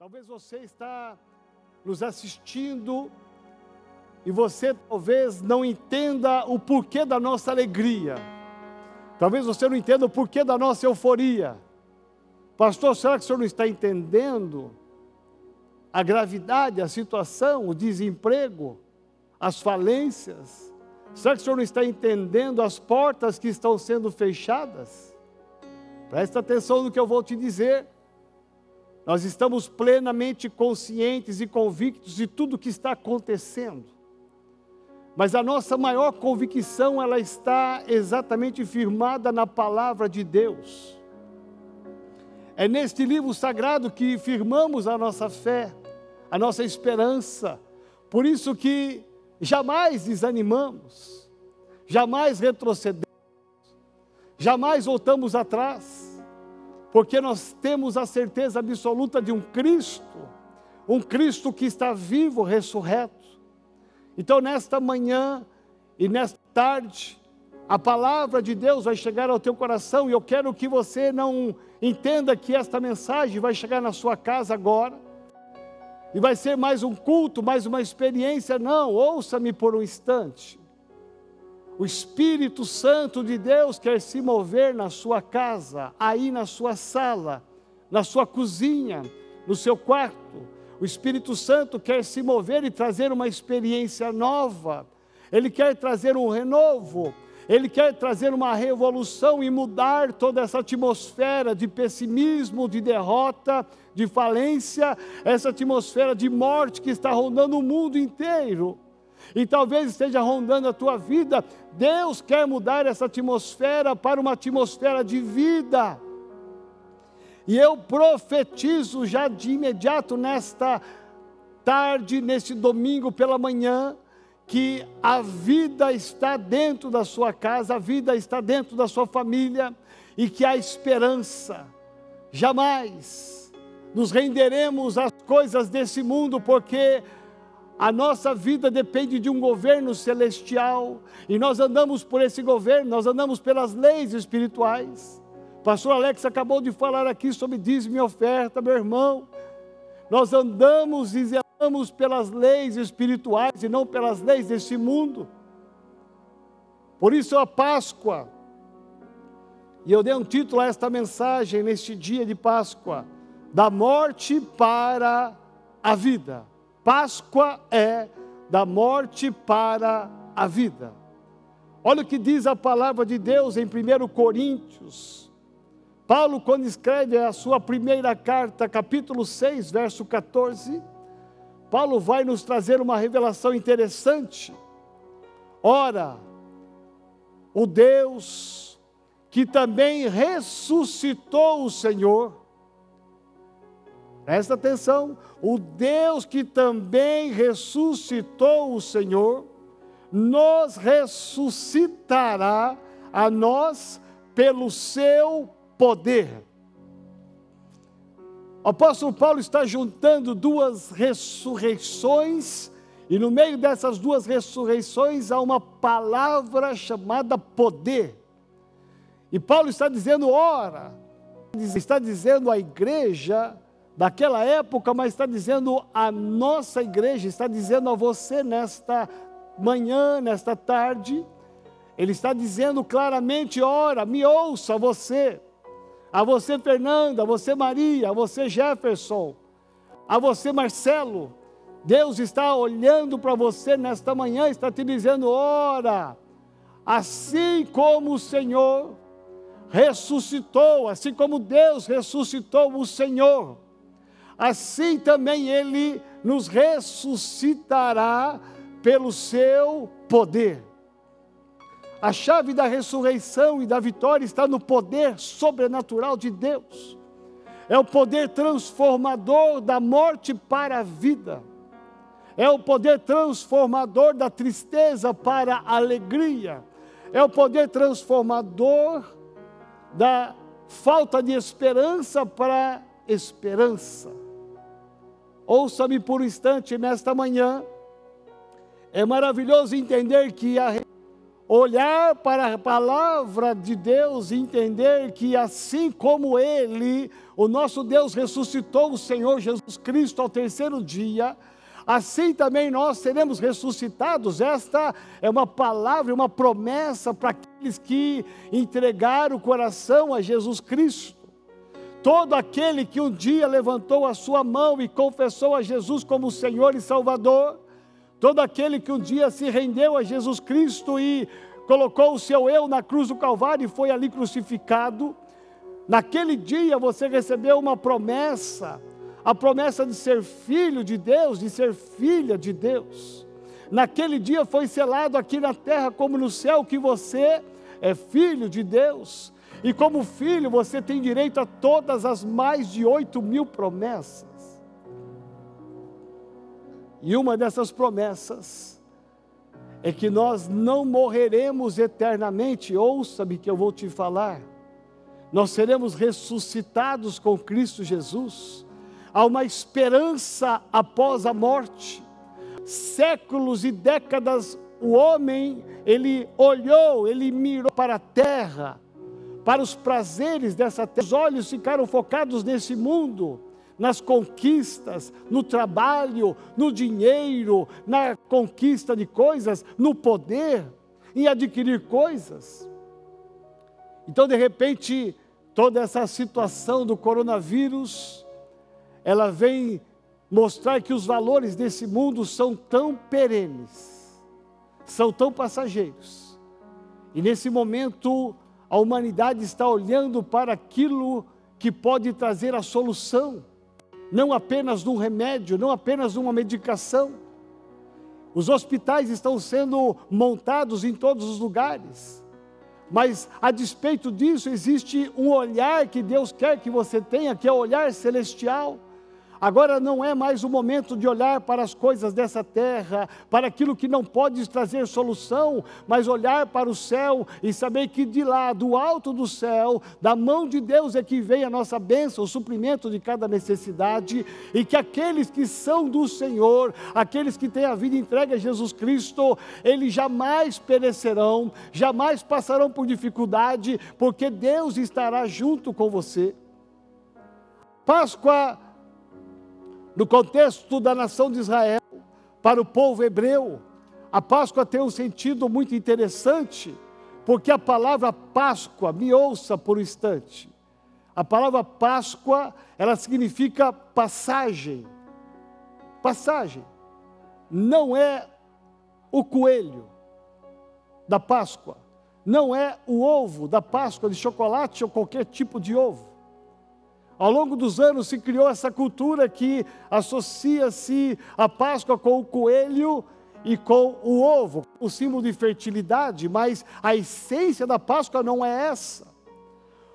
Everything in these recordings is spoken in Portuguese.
Talvez você está nos assistindo e você talvez não entenda o porquê da nossa alegria. Talvez você não entenda o porquê da nossa euforia. Pastor, será que o senhor não está entendendo a gravidade, a situação, o desemprego, as falências? Será que o senhor não está entendendo as portas que estão sendo fechadas? Presta atenção no que eu vou te dizer. Nós estamos plenamente conscientes e convictos de tudo o que está acontecendo. Mas a nossa maior convicção, ela está exatamente firmada na palavra de Deus. É neste livro sagrado que firmamos a nossa fé, a nossa esperança. Por isso que jamais desanimamos, jamais retrocedemos, jamais voltamos atrás porque nós temos a certeza absoluta de um Cristo, um Cristo que está vivo, ressurreto. Então, nesta manhã e nesta tarde, a palavra de Deus vai chegar ao teu coração e eu quero que você não entenda que esta mensagem vai chegar na sua casa agora e vai ser mais um culto, mais uma experiência. Não, ouça-me por um instante. O Espírito Santo de Deus quer se mover na sua casa, aí na sua sala, na sua cozinha, no seu quarto. O Espírito Santo quer se mover e trazer uma experiência nova. Ele quer trazer um renovo. Ele quer trazer uma revolução e mudar toda essa atmosfera de pessimismo, de derrota, de falência, essa atmosfera de morte que está rondando o mundo inteiro e talvez esteja rondando a tua vida, Deus quer mudar essa atmosfera para uma atmosfera de vida. E eu profetizo já de imediato nesta tarde, neste domingo pela manhã, que a vida está dentro da sua casa, a vida está dentro da sua família e que há esperança. Jamais nos renderemos às coisas desse mundo, porque a nossa vida depende de um governo celestial e nós andamos por esse governo, nós andamos pelas leis espirituais. Pastor Alex acabou de falar aqui sobre dízimo e oferta, meu irmão. Nós andamos e zelamos pelas leis espirituais e não pelas leis desse mundo. Por isso a Páscoa, e eu dei um título a esta mensagem neste dia de Páscoa: da morte para a vida. Páscoa é da morte para a vida. Olha o que diz a palavra de Deus em 1 Coríntios. Paulo, quando escreve a sua primeira carta, capítulo 6, verso 14, Paulo vai nos trazer uma revelação interessante. Ora, o Deus que também ressuscitou o Senhor, Presta atenção, o Deus que também ressuscitou o Senhor, nos ressuscitará a nós pelo seu poder. O apóstolo Paulo está juntando duas ressurreições, e no meio dessas duas ressurreições há uma palavra chamada poder. E Paulo está dizendo, ora, está dizendo à igreja daquela época, mas está dizendo a nossa igreja, está dizendo a você nesta manhã, nesta tarde, ele está dizendo claramente: ora, me ouça você, a você Fernanda, a você Maria, a você Jefferson, a você Marcelo, Deus está olhando para você nesta manhã, está te dizendo: ora, assim como o Senhor ressuscitou, assim como Deus ressuscitou o Senhor, assim também Ele nos ressuscitará pelo seu poder. A chave da ressurreição e da vitória está no poder sobrenatural de Deus. É o poder transformador da morte para a vida. É o poder transformador da tristeza para a alegria. É o poder transformador da falta de esperança para esperança. Ouça-me por um instante nesta manhã. É maravilhoso entender que a, olhar para a palavra de Deus e entender que assim como Ele, o nosso Deus ressuscitou o Senhor Jesus Cristo ao terceiro dia, assim também nós seremos ressuscitados. Esta é uma palavra, uma promessa para aqueles que entregaram o coração a Jesus Cristo. Todo aquele que um dia levantou a sua mão e confessou a Jesus como Senhor e Salvador, todo aquele que um dia se rendeu a Jesus Cristo e colocou o seu eu na cruz do Calvário e foi ali crucificado, naquele dia você recebeu uma promessa, a promessa de ser filho de Deus, de ser filha de Deus. Naquele dia foi selado aqui na terra como no céu que você é filho de Deus. E como filho, você tem direito a todas as mais de oito mil promessas. E uma dessas promessas é que nós não morreremos eternamente. Ouça-me que eu vou te falar. Nós seremos ressuscitados com Cristo Jesus. Há uma esperança após a morte. Séculos e décadas o homem, ele olhou, ele mirou para a terra para os prazeres dessa terra. Os olhos ficaram focados nesse mundo, nas conquistas, no trabalho, no dinheiro, na conquista de coisas, no poder, em adquirir coisas. Então, de repente, toda essa situação do coronavírus, ela vem mostrar que os valores desse mundo são tão perenes, são tão passageiros. E nesse momento, a humanidade está olhando para aquilo que pode trazer a solução, não apenas um remédio, não apenas uma medicação. Os hospitais estão sendo montados em todos os lugares, mas a despeito disso, existe um olhar que Deus quer que você tenha, que é o olhar celestial Agora não é mais o momento de olhar para as coisas dessa terra, para aquilo que não pode trazer solução, mas olhar para o céu e saber que de lá, do alto do céu, da mão de Deus é que vem a nossa bênção, o suprimento de cada necessidade, e que aqueles que são do Senhor, aqueles que têm a vida entregue a Jesus Cristo, eles jamais perecerão, jamais passarão por dificuldade, porque Deus estará junto com você. Páscoa no contexto da nação de Israel, para o povo hebreu, a Páscoa tem um sentido muito interessante, porque a palavra Páscoa, me ouça por um instante, a palavra Páscoa, ela significa passagem. Passagem. Não é o coelho da Páscoa, não é o ovo da Páscoa de chocolate ou qualquer tipo de ovo. Ao longo dos anos se criou essa cultura que associa-se a Páscoa com o coelho e com o ovo, o símbolo de fertilidade, mas a essência da Páscoa não é essa.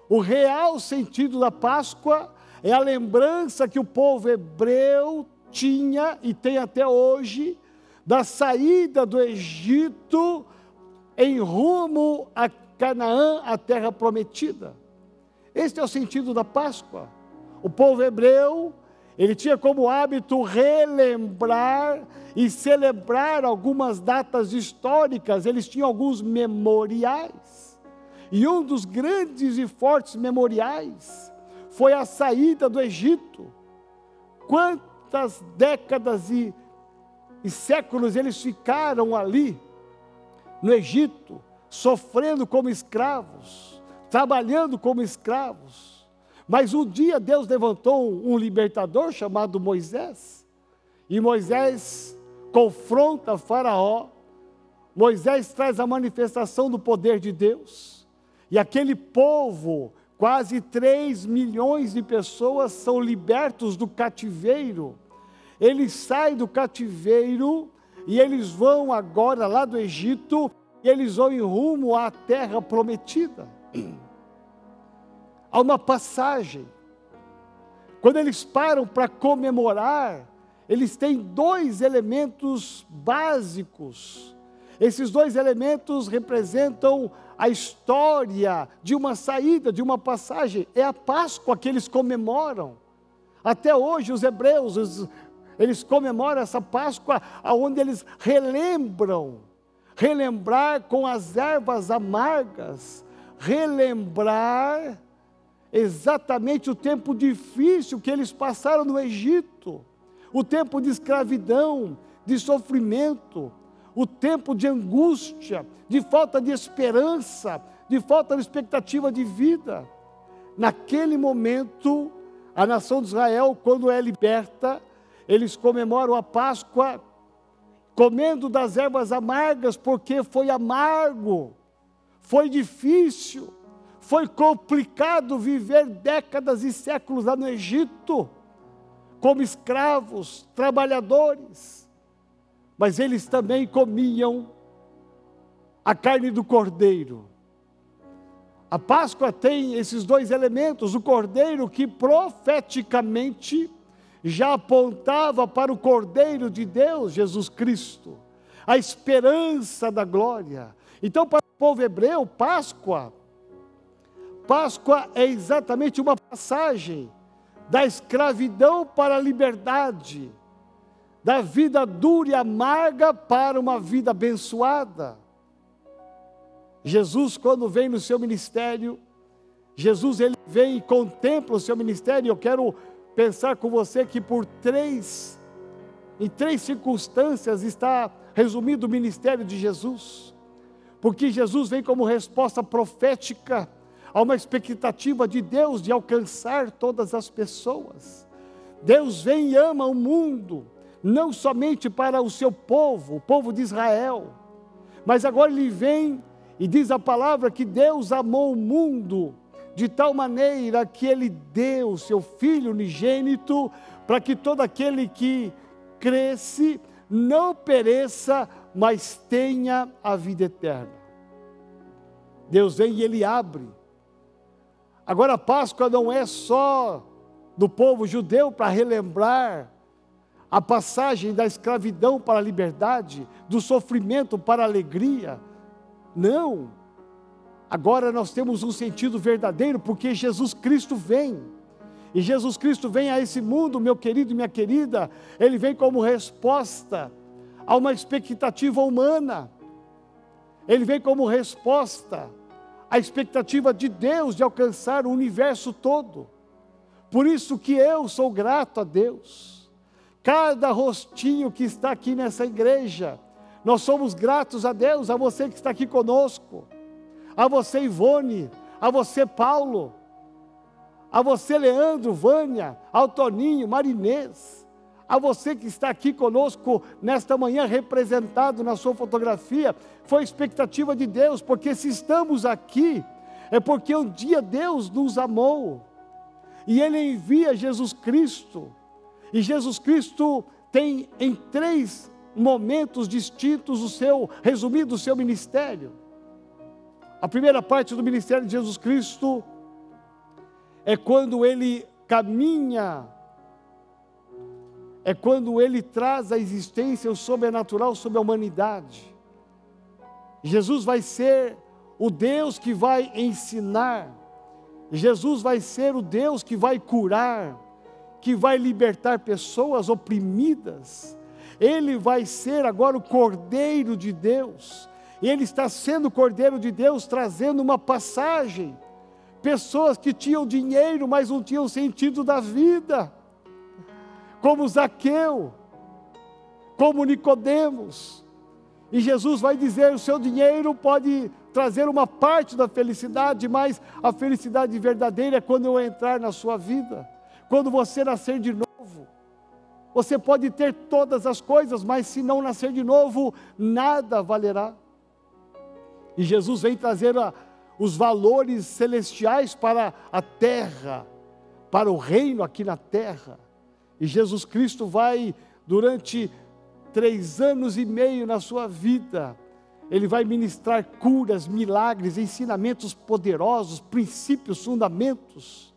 O real sentido da Páscoa é a lembrança que o povo hebreu tinha e tem até hoje da saída do Egito em rumo a Canaã, a terra prometida. Este é o sentido da Páscoa. O povo hebreu, ele tinha como hábito relembrar e celebrar algumas datas históricas, eles tinham alguns memoriais. E um dos grandes e fortes memoriais foi a saída do Egito. Quantas décadas e, e séculos eles ficaram ali, no Egito, sofrendo como escravos trabalhando como escravos. Mas um dia Deus levantou um libertador chamado Moisés, e Moisés confronta Faraó. Moisés traz a manifestação do poder de Deus, e aquele povo, quase 3 milhões de pessoas, são libertos do cativeiro. Eles saem do cativeiro e eles vão agora lá do Egito, e eles vão em rumo à terra prometida há uma passagem. Quando eles param para comemorar, eles têm dois elementos básicos. Esses dois elementos representam a história de uma saída, de uma passagem. É a Páscoa que eles comemoram. Até hoje, os hebreus, eles comemoram essa Páscoa, onde eles relembram relembrar com as ervas amargas, relembrar exatamente o tempo difícil que eles passaram no Egito, o tempo de escravidão, de sofrimento, o tempo de angústia, de falta de esperança, de falta de expectativa de vida. Naquele momento, a nação de Israel, quando é liberta, eles comemoram a Páscoa comendo das ervas amargas, porque foi amargo, foi difícil, foi complicado viver décadas e séculos lá no Egito, como escravos, trabalhadores, mas eles também comiam a carne do cordeiro. A Páscoa tem esses dois elementos: o cordeiro que profeticamente já apontava para o cordeiro de Deus, Jesus Cristo, a esperança da glória. Então, para o povo hebreu, Páscoa Páscoa é exatamente uma passagem da escravidão para a liberdade, da vida dura e amarga para uma vida abençoada. Jesus, quando vem no seu ministério, Jesus ele vem e contempla o seu ministério. Eu quero pensar com você que por três, em três circunstâncias está resumido o ministério de Jesus. Porque Jesus vem como resposta profética Há uma expectativa de Deus de alcançar todas as pessoas. Deus vem e ama o mundo, não somente para o seu povo, o povo de Israel, mas agora ele vem e diz a palavra que Deus amou o mundo de tal maneira que ele deu o seu filho unigênito para que todo aquele que cresce não pereça, mas tenha a vida eterna. Deus vem e ele abre Agora a Páscoa não é só do povo judeu para relembrar a passagem da escravidão para a liberdade, do sofrimento para a alegria. Não. Agora nós temos um sentido verdadeiro porque Jesus Cristo vem. E Jesus Cristo vem a esse mundo, meu querido e minha querida, ele vem como resposta a uma expectativa humana. Ele vem como resposta a expectativa de Deus de alcançar o universo todo. Por isso que eu sou grato a Deus. Cada rostinho que está aqui nessa igreja, nós somos gratos a Deus, a você que está aqui conosco, a você Ivone, a você Paulo, a você Leandro, Vânia, Altoninho, Marinês, a você que está aqui conosco nesta manhã, representado na sua fotografia, foi expectativa de Deus, porque se estamos aqui, é porque um dia Deus nos amou, e Ele envia Jesus Cristo, e Jesus Cristo tem em três momentos distintos o seu, resumido o seu ministério. A primeira parte do ministério de Jesus Cristo é quando ele caminha é quando ele traz à existência o sobrenatural sobre a humanidade. Jesus vai ser o Deus que vai ensinar, Jesus vai ser o Deus que vai curar, que vai libertar pessoas oprimidas. Ele vai ser agora o Cordeiro de Deus. Ele está sendo o Cordeiro de Deus, trazendo uma passagem. Pessoas que tinham dinheiro, mas não tinham sentido da vida como Zaqueu, como Nicodemos. E Jesus vai dizer: o seu dinheiro pode trazer uma parte da felicidade, mas a felicidade verdadeira é quando eu entrar na sua vida, quando você nascer de novo. Você pode ter todas as coisas, mas se não nascer de novo, nada valerá. E Jesus vem trazer a, os valores celestiais para a terra, para o reino aqui na terra. E Jesus Cristo vai, durante três anos e meio na sua vida, ele vai ministrar curas, milagres, ensinamentos poderosos, princípios, fundamentos.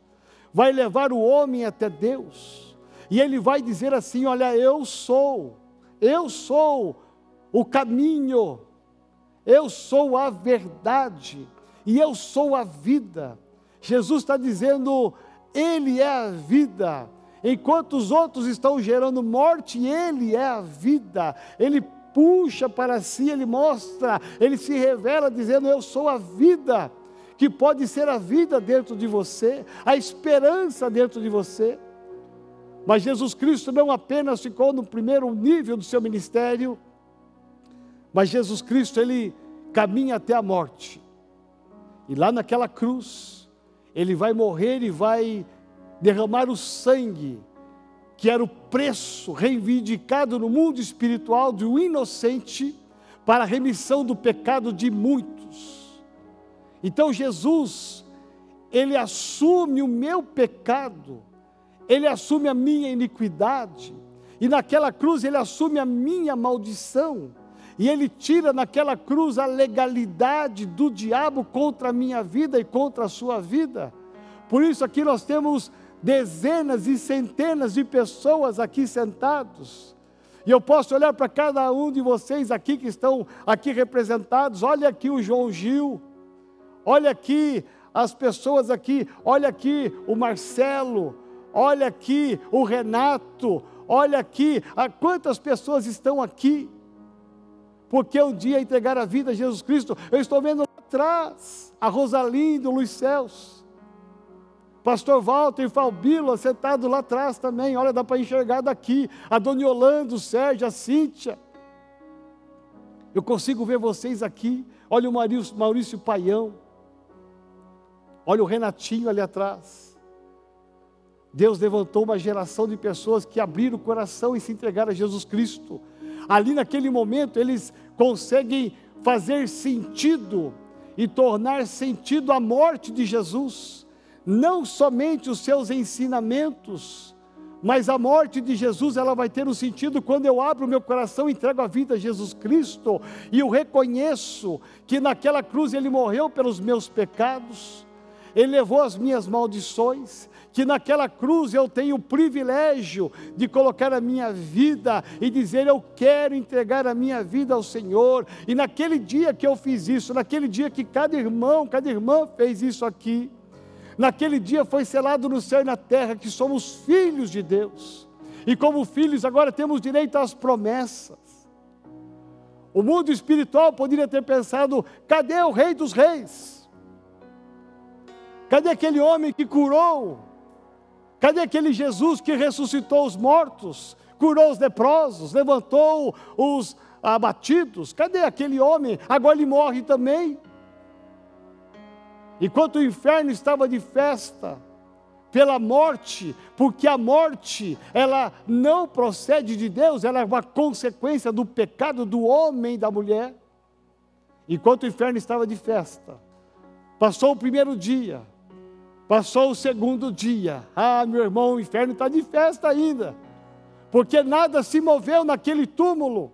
Vai levar o homem até Deus. E ele vai dizer assim: Olha, eu sou, eu sou o caminho, eu sou a verdade e eu sou a vida. Jesus está dizendo: Ele é a vida. Enquanto os outros estão gerando morte, Ele é a vida. Ele puxa para si, ele mostra, ele se revela dizendo: Eu sou a vida, que pode ser a vida dentro de você, a esperança dentro de você. Mas Jesus Cristo não apenas ficou no primeiro nível do seu ministério, mas Jesus Cristo, ele caminha até a morte. E lá naquela cruz, ele vai morrer e vai derramar o sangue que era o preço reivindicado no mundo espiritual de um inocente para a remissão do pecado de muitos. Então Jesus, ele assume o meu pecado, ele assume a minha iniquidade, e naquela cruz ele assume a minha maldição, e ele tira naquela cruz a legalidade do diabo contra a minha vida e contra a sua vida. Por isso aqui nós temos dezenas e centenas de pessoas aqui sentados. E eu posso olhar para cada um de vocês aqui que estão aqui representados. Olha aqui o João Gil. Olha aqui as pessoas aqui. Olha aqui o Marcelo. Olha aqui o Renato. Olha aqui a quantas pessoas estão aqui. Porque um dia entregar a vida a Jesus Cristo. Eu estou vendo lá atrás a Rosalindo, o Luiz Celso. Pastor Walter Falbilo, sentado lá atrás também, olha, dá para enxergar daqui. A Dona Yolanda, o Sérgio, a Cíntia. Eu consigo ver vocês aqui. Olha o Maurício, Maurício Paião. Olha o Renatinho ali atrás. Deus levantou uma geração de pessoas que abriram o coração e se entregaram a Jesus Cristo. Ali naquele momento eles conseguem fazer sentido e tornar sentido a morte de Jesus não somente os seus ensinamentos, mas a morte de Jesus ela vai ter um sentido quando eu abro meu coração, entrego a vida a Jesus Cristo e eu reconheço que naquela cruz ele morreu pelos meus pecados, ele levou as minhas maldições, que naquela cruz eu tenho o privilégio de colocar a minha vida e dizer eu quero entregar a minha vida ao Senhor. E naquele dia que eu fiz isso, naquele dia que cada irmão, cada irmã fez isso aqui, Naquele dia foi selado no céu e na terra que somos filhos de Deus. E como filhos agora temos direito às promessas. O mundo espiritual poderia ter pensado: cadê o Rei dos Reis? Cadê aquele homem que curou? Cadê aquele Jesus que ressuscitou os mortos, curou os leprosos, levantou os abatidos? Cadê aquele homem? Agora ele morre também. Enquanto o inferno estava de festa pela morte, porque a morte, ela não procede de Deus, ela é uma consequência do pecado do homem e da mulher. Enquanto o inferno estava de festa, passou o primeiro dia, passou o segundo dia. Ah, meu irmão, o inferno está de festa ainda, porque nada se moveu naquele túmulo.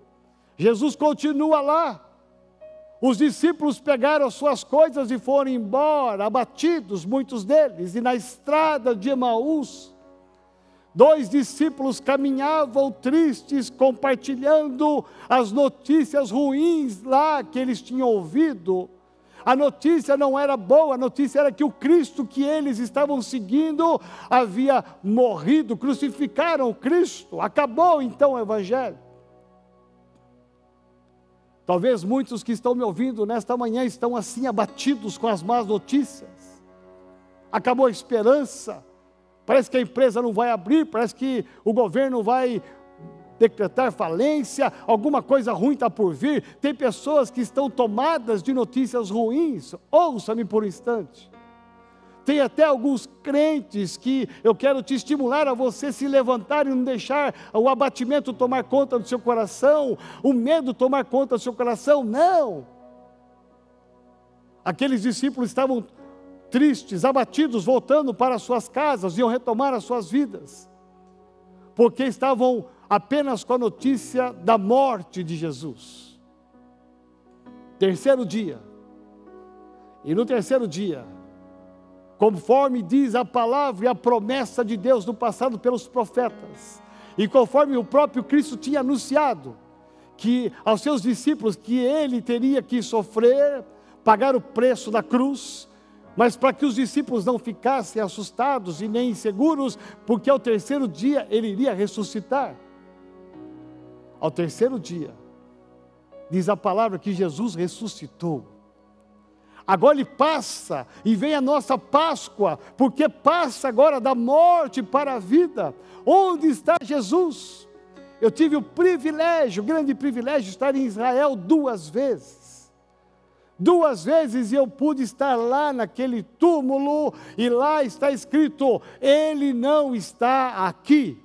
Jesus continua lá, os discípulos pegaram suas coisas e foram embora, abatidos, muitos deles, e na estrada de Emaús, dois discípulos caminhavam tristes, compartilhando as notícias ruins lá que eles tinham ouvido. A notícia não era boa, a notícia era que o Cristo que eles estavam seguindo havia morrido, crucificaram o Cristo, acabou então o Evangelho. Talvez muitos que estão me ouvindo nesta manhã estão assim abatidos com as más notícias. Acabou a esperança. Parece que a empresa não vai abrir, parece que o governo vai decretar falência, alguma coisa ruim está por vir. Tem pessoas que estão tomadas de notícias ruins. Ouça-me por um instante. Tem até alguns crentes que eu quero te estimular a você se levantar e não deixar o abatimento tomar conta do seu coração, o medo tomar conta do seu coração. Não! Aqueles discípulos estavam tristes, abatidos, voltando para suas casas, iam retomar as suas vidas, porque estavam apenas com a notícia da morte de Jesus. Terceiro dia. E no terceiro dia, conforme diz a palavra e a promessa de Deus no passado pelos profetas, e conforme o próprio Cristo tinha anunciado que aos seus discípulos que ele teria que sofrer, pagar o preço da cruz, mas para que os discípulos não ficassem assustados e nem inseguros, porque ao terceiro dia ele iria ressuscitar. Ao terceiro dia, diz a palavra que Jesus ressuscitou. Agora ele passa e vem a nossa Páscoa, porque passa agora da morte para a vida. Onde está Jesus? Eu tive o privilégio, o grande privilégio de estar em Israel duas vezes. Duas vezes eu pude estar lá naquele túmulo e lá está escrito: Ele não está aqui.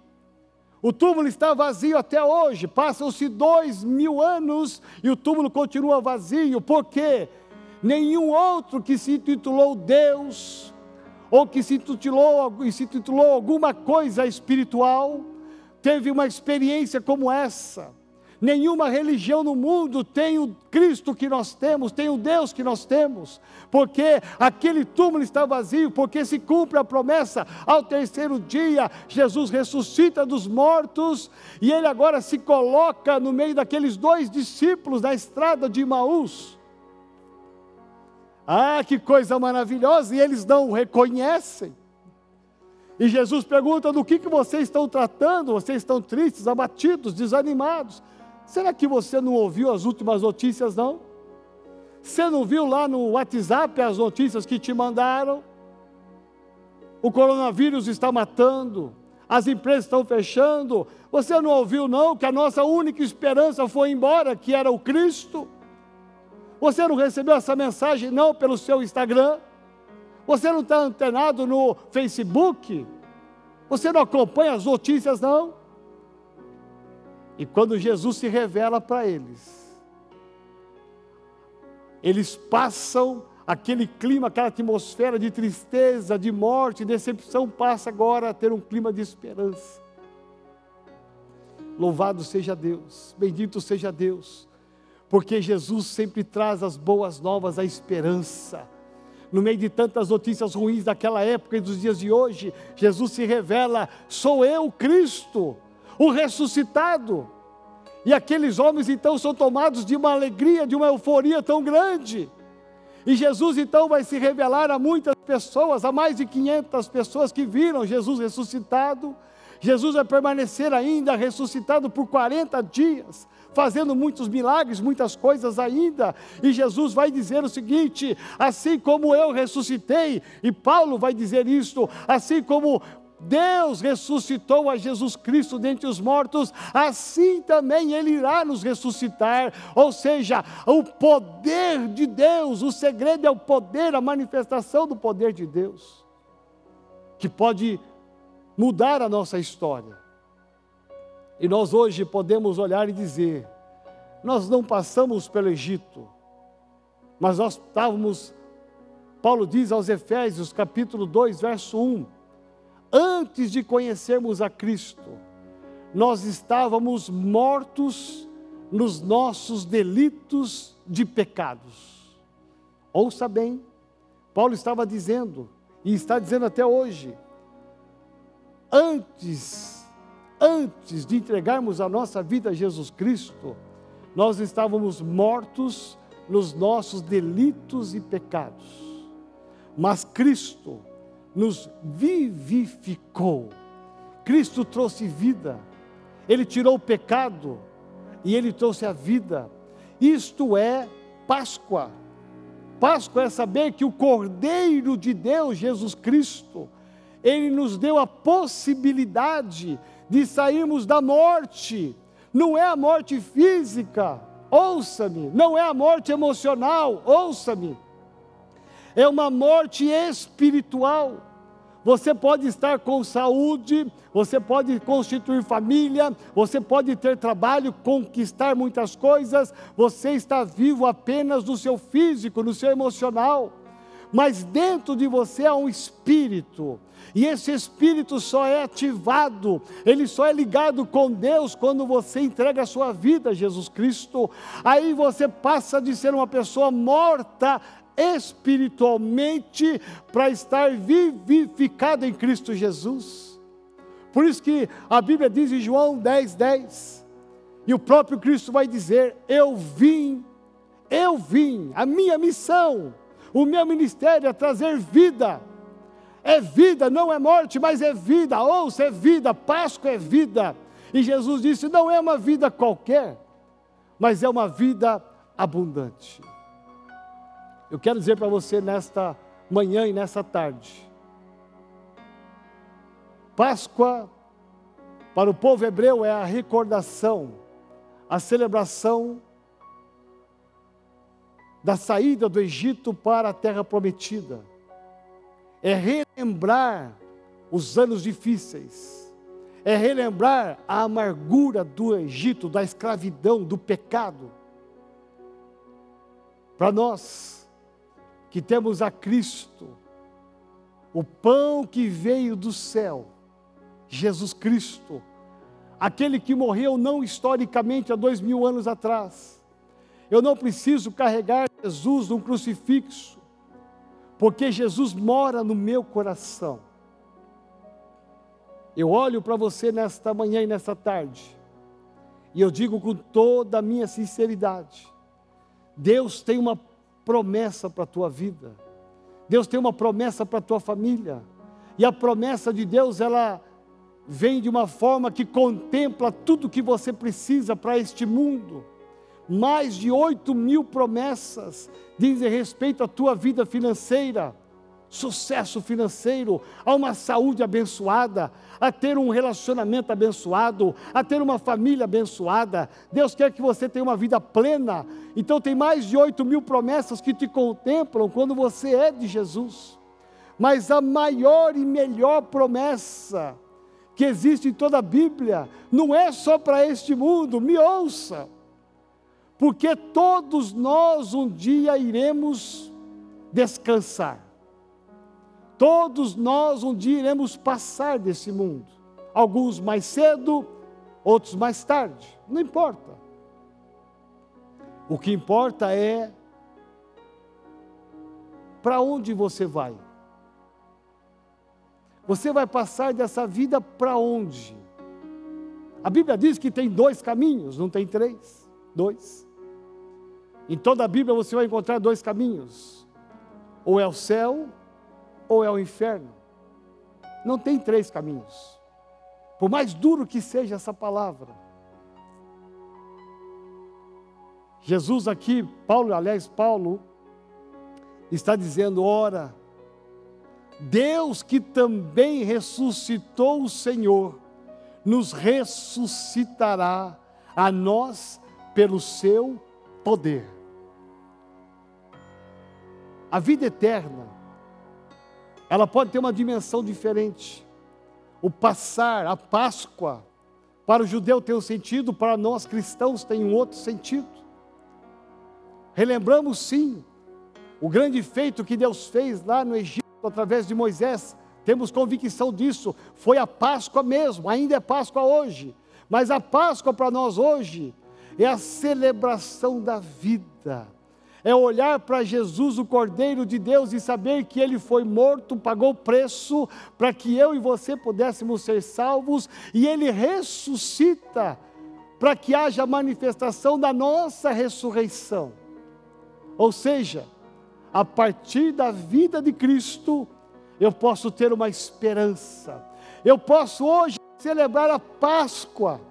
O túmulo está vazio até hoje, passam-se dois mil anos e o túmulo continua vazio, por quê? Nenhum outro que se intitulou Deus, ou que se intitulou, se intitulou alguma coisa espiritual, teve uma experiência como essa. Nenhuma religião no mundo tem o Cristo que nós temos, tem o Deus que nós temos, porque aquele túmulo está vazio, porque se cumpre a promessa, ao terceiro dia Jesus ressuscita dos mortos e ele agora se coloca no meio daqueles dois discípulos na estrada de Maús. Ah, que coisa maravilhosa! E eles não o reconhecem. E Jesus pergunta: do que, que vocês estão tratando? Vocês estão tristes, abatidos, desanimados? Será que você não ouviu as últimas notícias, não? Você não viu lá no WhatsApp as notícias que te mandaram? O coronavírus está matando, as empresas estão fechando. Você não ouviu, não, que a nossa única esperança foi embora, que era o Cristo? Você não recebeu essa mensagem não pelo seu Instagram? Você não está antenado no Facebook? Você não acompanha as notícias não? E quando Jesus se revela para eles, eles passam aquele clima, aquela atmosfera de tristeza, de morte, decepção, passa agora a ter um clima de esperança. Louvado seja Deus, bendito seja Deus porque Jesus sempre traz as boas novas, a esperança. No meio de tantas notícias ruins daquela época e dos dias de hoje, Jesus se revela: sou eu, Cristo, o ressuscitado. E aqueles homens então são tomados de uma alegria, de uma euforia tão grande. E Jesus então vai se revelar a muitas pessoas, a mais de 500 pessoas que viram Jesus ressuscitado. Jesus vai permanecer ainda ressuscitado por 40 dias, fazendo muitos milagres, muitas coisas ainda. E Jesus vai dizer o seguinte: assim como eu ressuscitei, e Paulo vai dizer isto, assim como Deus ressuscitou a Jesus Cristo dentre os mortos, assim também Ele irá nos ressuscitar. Ou seja, o poder de Deus, o segredo é o poder, a manifestação do poder de Deus, que pode mudar a nossa história. E nós hoje podemos olhar e dizer: nós não passamos pelo Egito, mas nós estávamos, Paulo diz aos Efésios, capítulo 2, verso 1, antes de conhecermos a Cristo, nós estávamos mortos nos nossos delitos de pecados. Ouça bem, Paulo estava dizendo, e está dizendo até hoje, antes, antes de entregarmos a nossa vida a Jesus Cristo, nós estávamos mortos nos nossos delitos e pecados. Mas Cristo nos vivificou. Cristo trouxe vida. Ele tirou o pecado e ele trouxe a vida. Isto é Páscoa. Páscoa é saber que o Cordeiro de Deus, Jesus Cristo, ele nos deu a possibilidade de sairmos da morte. Não é a morte física, ouça-me. Não é a morte emocional, ouça-me. É uma morte espiritual. Você pode estar com saúde, você pode constituir família, você pode ter trabalho, conquistar muitas coisas, você está vivo apenas no seu físico, no seu emocional. Mas dentro de você há um espírito, e esse espírito só é ativado, ele só é ligado com Deus quando você entrega a sua vida a Jesus Cristo. Aí você passa de ser uma pessoa morta espiritualmente para estar vivificado em Cristo Jesus. Por isso que a Bíblia diz em João 10, 10, e o próprio Cristo vai dizer: Eu vim, eu vim, a minha missão, o meu ministério é trazer vida é vida, não é morte, mas é vida. Ouça, é vida. Páscoa é vida. E Jesus disse: não é uma vida qualquer. mas é uma vida abundante. Eu quero dizer para você nesta manhã e nessa tarde: Páscoa, para o povo hebreu, é a recordação, a celebração da saída do Egito para a terra prometida. É relembrar os anos difíceis, é relembrar a amargura do Egito, da escravidão, do pecado. Para nós que temos a Cristo, o pão que veio do céu, Jesus Cristo, aquele que morreu não historicamente há dois mil anos atrás. Eu não preciso carregar Jesus num crucifixo, porque Jesus mora no meu coração. Eu olho para você nesta manhã e nesta tarde, e eu digo com toda a minha sinceridade: Deus tem uma promessa para a tua vida, Deus tem uma promessa para a tua família, e a promessa de Deus, ela vem de uma forma que contempla tudo que você precisa para este mundo. Mais de 8 mil promessas dizem respeito à tua vida financeira, sucesso financeiro, a uma saúde abençoada, a ter um relacionamento abençoado, a ter uma família abençoada. Deus quer que você tenha uma vida plena. Então, tem mais de 8 mil promessas que te contemplam quando você é de Jesus. Mas a maior e melhor promessa que existe em toda a Bíblia, não é só para este mundo, me ouça, porque todos nós um dia iremos descansar, todos nós um dia iremos passar desse mundo, alguns mais cedo, outros mais tarde, não importa. O que importa é para onde você vai. Você vai passar dessa vida para onde? A Bíblia diz que tem dois caminhos, não tem três? Dois. Em toda a Bíblia você vai encontrar dois caminhos: ou é o céu, ou é o inferno. Não tem três caminhos. Por mais duro que seja essa palavra. Jesus aqui, Paulo, aliás, Paulo, está dizendo: ora, Deus que também ressuscitou o Senhor, nos ressuscitará a nós pelo seu poder. A vida eterna, ela pode ter uma dimensão diferente. O passar, a Páscoa, para o judeu tem um sentido, para nós cristãos tem um outro sentido. Relembramos sim o grande feito que Deus fez lá no Egito através de Moisés, temos convicção disso. Foi a Páscoa mesmo, ainda é Páscoa hoje. Mas a Páscoa para nós hoje é a celebração da vida. É olhar para Jesus, o Cordeiro de Deus, e saber que ele foi morto, pagou preço para que eu e você pudéssemos ser salvos, e ele ressuscita para que haja manifestação da nossa ressurreição. Ou seja, a partir da vida de Cristo, eu posso ter uma esperança. Eu posso hoje celebrar a Páscoa.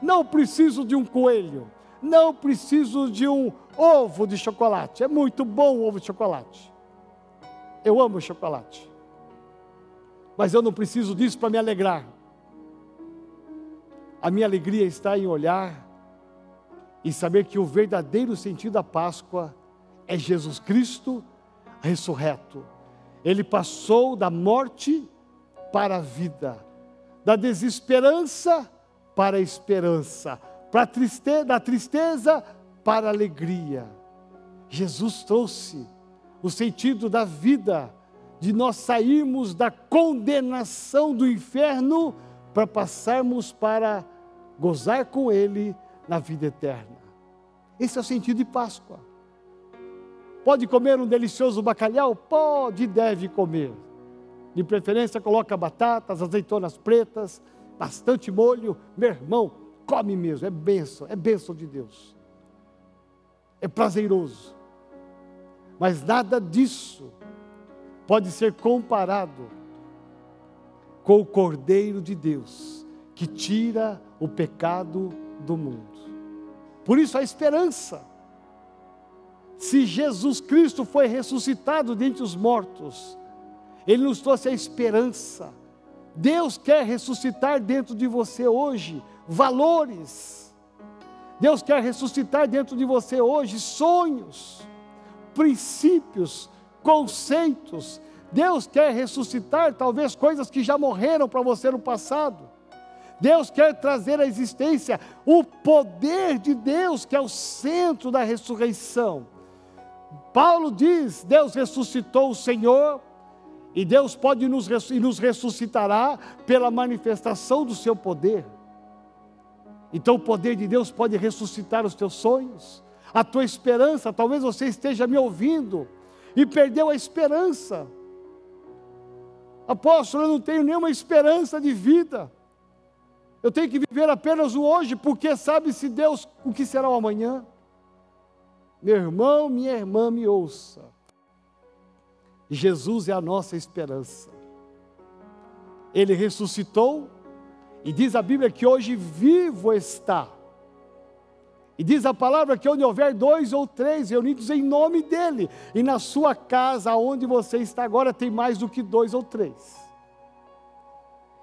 Não preciso de um coelho, não preciso de um ovo de chocolate. É muito bom o ovo de chocolate. Eu amo chocolate. Mas eu não preciso disso para me alegrar. A minha alegria está em olhar e saber que o verdadeiro sentido da Páscoa é Jesus Cristo ressurreto. Ele passou da morte para a vida, da desesperança para a esperança, para tristeza, da tristeza para a alegria. Jesus trouxe o sentido da vida, de nós sairmos da condenação do inferno para passarmos para gozar com Ele na vida eterna. Esse é o sentido de Páscoa. Pode comer um delicioso bacalhau? Pode e deve comer. De preferência, coloca batatas, azeitonas pretas, bastante molho. Meu irmão, come mesmo, é benção, é benção de Deus. É prazeroso. Mas nada disso pode ser comparado com o Cordeiro de Deus, que tira o pecado do mundo. Por isso a esperança. Se Jesus Cristo foi ressuscitado dentre os mortos, Ele nos trouxe a esperança. Deus quer ressuscitar dentro de você hoje valores. Deus quer ressuscitar dentro de você hoje sonhos, princípios, conceitos. Deus quer ressuscitar talvez coisas que já morreram para você no passado. Deus quer trazer à existência o poder de Deus, que é o centro da ressurreição. Paulo diz: Deus ressuscitou o Senhor, e Deus pode nos, e nos ressuscitará pela manifestação do seu poder. Então o poder de Deus pode ressuscitar os teus sonhos, a tua esperança. Talvez você esteja me ouvindo e perdeu a esperança. Apóstolo, eu não tenho nenhuma esperança de vida. Eu tenho que viver apenas o hoje, porque sabe-se Deus o que será o amanhã. Meu irmão, minha irmã, me ouça. Jesus é a nossa esperança. Ele ressuscitou e diz a Bíblia que hoje vivo está. E diz a palavra que onde houver dois ou três reunidos em nome dEle, e na sua casa, onde você está agora, tem mais do que dois ou três.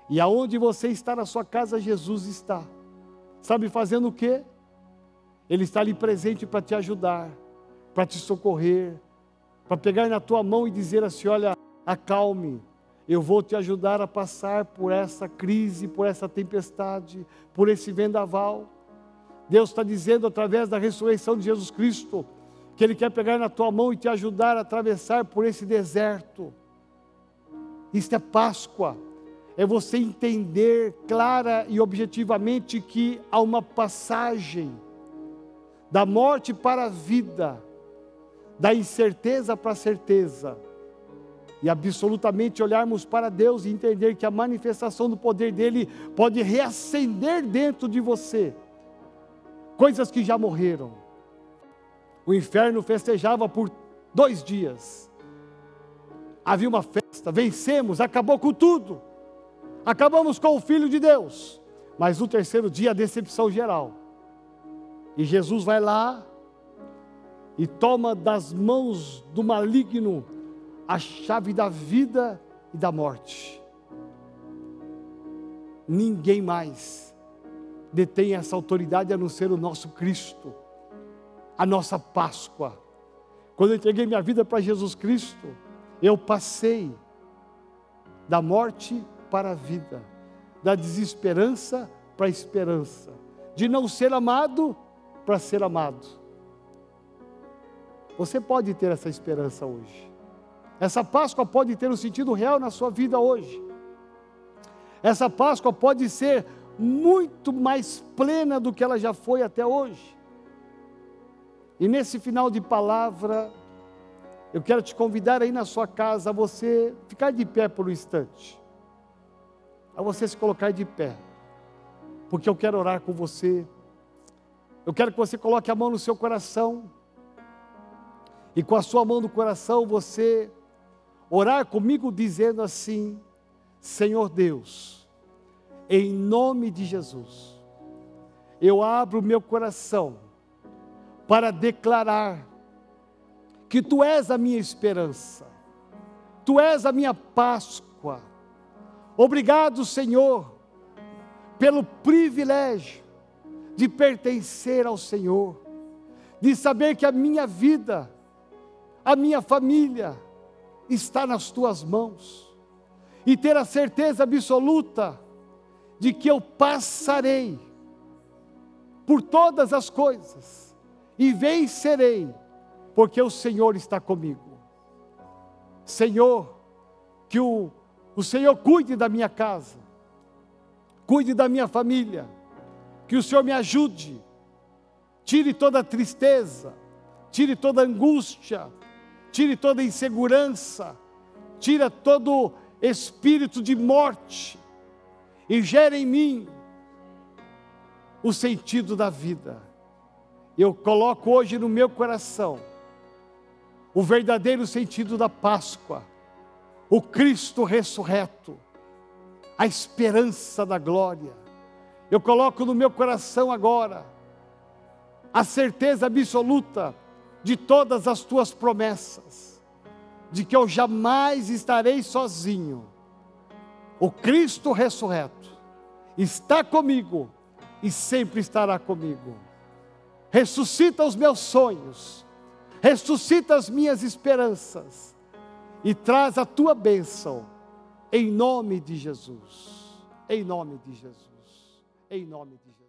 E aonde você está na sua casa, Jesus está. Sabe fazendo o quê? Ele está ali presente para te ajudar, para te socorrer, para pegar na tua mão e dizer assim: olha, acalme, eu vou te ajudar a passar por essa crise, por essa tempestade, por esse vendaval. Deus está dizendo através da ressurreição de Jesus Cristo que Ele quer pegar na tua mão e te ajudar a atravessar por esse deserto. Isto é Páscoa, é você entender clara e objetivamente que há uma passagem da morte para a vida, da incerteza para a certeza, e absolutamente olharmos para Deus e entender que a manifestação do poder dele pode reacender dentro de você coisas que já morreram. O inferno festejava por dois dias. Havia uma festa, vencemos, acabou com tudo. Acabamos com o Filho de Deus. Mas no terceiro dia, a decepção geral. E Jesus vai lá e toma das mãos do maligno a chave da vida e da morte. Ninguém mais detém essa autoridade a não ser o nosso Cristo, a nossa Páscoa. Quando eu entreguei minha vida para Jesus Cristo, eu passei da morte para a vida, da desesperança para a esperança, de não ser amado para ser amado. Você pode ter essa esperança hoje. Essa Páscoa pode ter um sentido real na sua vida hoje. Essa Páscoa pode ser muito mais plena do que ela já foi até hoje. E nesse final de palavra, eu quero te convidar aí na sua casa a você ficar de pé por um instante. A você se colocar de pé. Porque eu quero orar com você. Eu quero que você coloque a mão no seu coração. E com a sua mão no coração você orar comigo dizendo assim: Senhor Deus, em nome de Jesus, eu abro meu coração para declarar que Tu és a minha esperança, Tu és a minha Páscoa. Obrigado, Senhor, pelo privilégio de pertencer ao Senhor, de saber que a minha vida, a minha família está nas Tuas mãos, e ter a certeza absoluta de que eu passarei por todas as coisas e vencerei, porque o Senhor está comigo. Senhor, que o, o Senhor cuide da minha casa, cuide da minha família, que o Senhor me ajude, tire toda tristeza, tire toda angústia, tire toda insegurança, tira todo espírito de morte, e gera em mim o sentido da vida. Eu coloco hoje no meu coração o verdadeiro sentido da Páscoa, o Cristo ressurreto, a esperança da glória. Eu coloco no meu coração agora a certeza absoluta de todas as tuas promessas, de que eu jamais estarei sozinho. O Cristo ressurreto está comigo e sempre estará comigo. Ressuscita os meus sonhos, ressuscita as minhas esperanças e traz a tua bênção, em nome de Jesus. Em nome de Jesus. Em nome de Jesus.